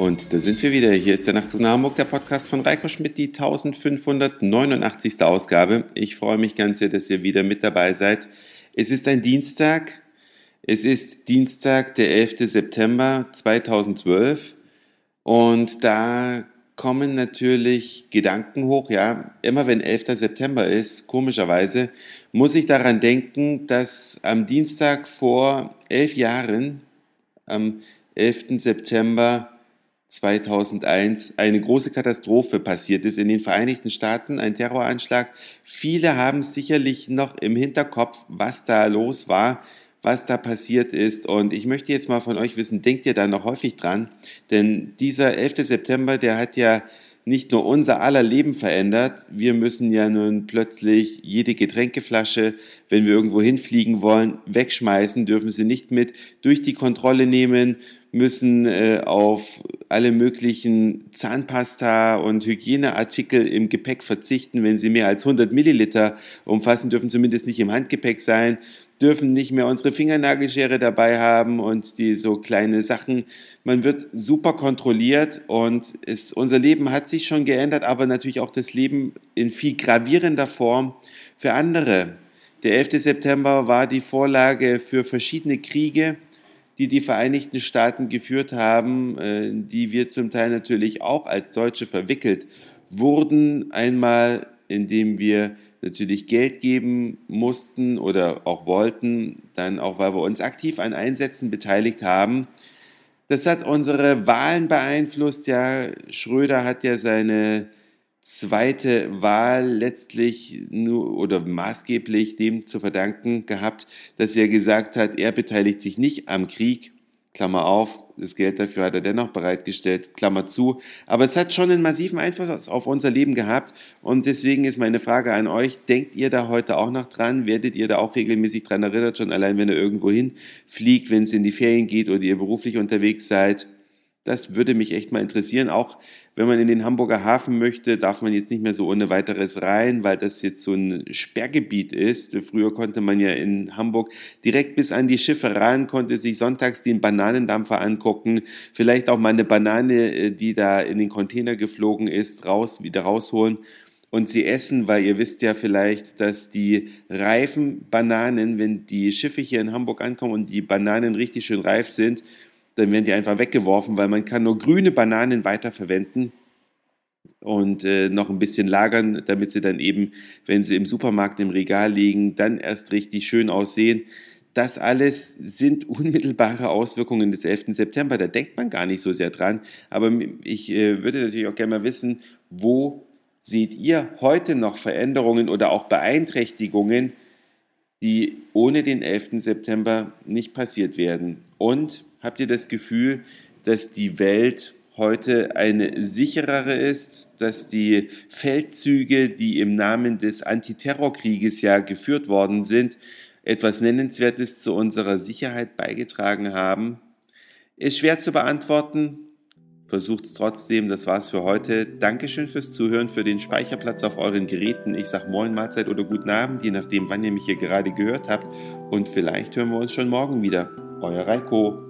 Und da sind wir wieder. Hier ist der Nachtzug nach Hamburg, der Podcast von Reiko Schmidt, die 1589. Ausgabe. Ich freue mich ganz sehr, dass ihr wieder mit dabei seid. Es ist ein Dienstag. Es ist Dienstag, der 11. September 2012. Und da kommen natürlich Gedanken hoch. Ja, immer wenn 11. September ist, komischerweise, muss ich daran denken, dass am Dienstag vor elf Jahren, am 11. September 2001 eine große Katastrophe passiert ist in den Vereinigten Staaten, ein Terroranschlag. Viele haben sicherlich noch im Hinterkopf, was da los war, was da passiert ist. Und ich möchte jetzt mal von euch wissen, denkt ihr da noch häufig dran? Denn dieser 11. September, der hat ja nicht nur unser aller Leben verändert. Wir müssen ja nun plötzlich jede Getränkeflasche, wenn wir irgendwo hinfliegen wollen, wegschmeißen, dürfen sie nicht mit durch die Kontrolle nehmen, müssen äh, auf alle möglichen Zahnpasta und Hygieneartikel im Gepäck verzichten. Wenn sie mehr als 100 Milliliter umfassen, dürfen zumindest nicht im Handgepäck sein, dürfen nicht mehr unsere Fingernagelschere dabei haben und die so kleine Sachen. Man wird super kontrolliert und es, unser Leben hat sich schon geändert, aber natürlich auch das Leben in viel gravierender Form für andere. Der 11. September war die Vorlage für verschiedene Kriege, die die Vereinigten Staaten geführt haben, äh, die wir zum Teil natürlich auch als Deutsche verwickelt wurden. Einmal, indem wir natürlich Geld geben mussten oder auch wollten, dann auch, weil wir uns aktiv an Einsätzen beteiligt haben. Das hat unsere Wahlen beeinflusst. Ja, Schröder hat ja seine zweite Wahl letztlich nur oder maßgeblich dem zu verdanken gehabt, dass er gesagt hat, er beteiligt sich nicht am Krieg, Klammer auf, das Geld dafür hat er dennoch bereitgestellt, Klammer zu. Aber es hat schon einen massiven Einfluss auf unser Leben gehabt. Und deswegen ist meine Frage an euch, denkt ihr da heute auch noch dran? Werdet ihr da auch regelmäßig dran erinnert, schon allein wenn ihr irgendwo hinfliegt, wenn es in die Ferien geht oder ihr beruflich unterwegs seid? Das würde mich echt mal interessieren. Auch wenn man in den Hamburger Hafen möchte, darf man jetzt nicht mehr so ohne weiteres rein, weil das jetzt so ein Sperrgebiet ist. Früher konnte man ja in Hamburg direkt bis an die Schiffe ran, konnte sich sonntags den Bananendampfer angucken, vielleicht auch mal eine Banane, äh, die da in den Container geflogen ist, raus, wieder rausholen und sie essen, weil ihr wisst ja vielleicht, dass die reifen Bananen, wenn die Schiffe hier in Hamburg ankommen und die Bananen richtig schön reif sind, dann werden die einfach weggeworfen, weil man kann nur grüne Bananen weiterverwenden und äh, noch ein bisschen lagern, damit sie dann eben, wenn sie im Supermarkt im Regal liegen, dann erst richtig schön aussehen. Das alles sind unmittelbare Auswirkungen des 11. September. Da denkt man gar nicht so sehr dran. Aber ich äh, würde natürlich auch gerne mal wissen, wo seht ihr heute noch Veränderungen oder auch Beeinträchtigungen, die ohne den 11. September nicht passiert werden? Und Habt ihr das Gefühl, dass die Welt heute eine sicherere ist, dass die Feldzüge, die im Namen des Antiterrorkrieges ja geführt worden sind, etwas Nennenswertes zu unserer Sicherheit beigetragen haben? Ist schwer zu beantworten. Versucht es trotzdem. Das war's für heute. Dankeschön fürs Zuhören, für den Speicherplatz auf euren Geräten. Ich sag Moin, Mahlzeit oder guten Abend, je nachdem, wann ihr mich hier gerade gehört habt. Und vielleicht hören wir uns schon morgen wieder. Euer Reiko.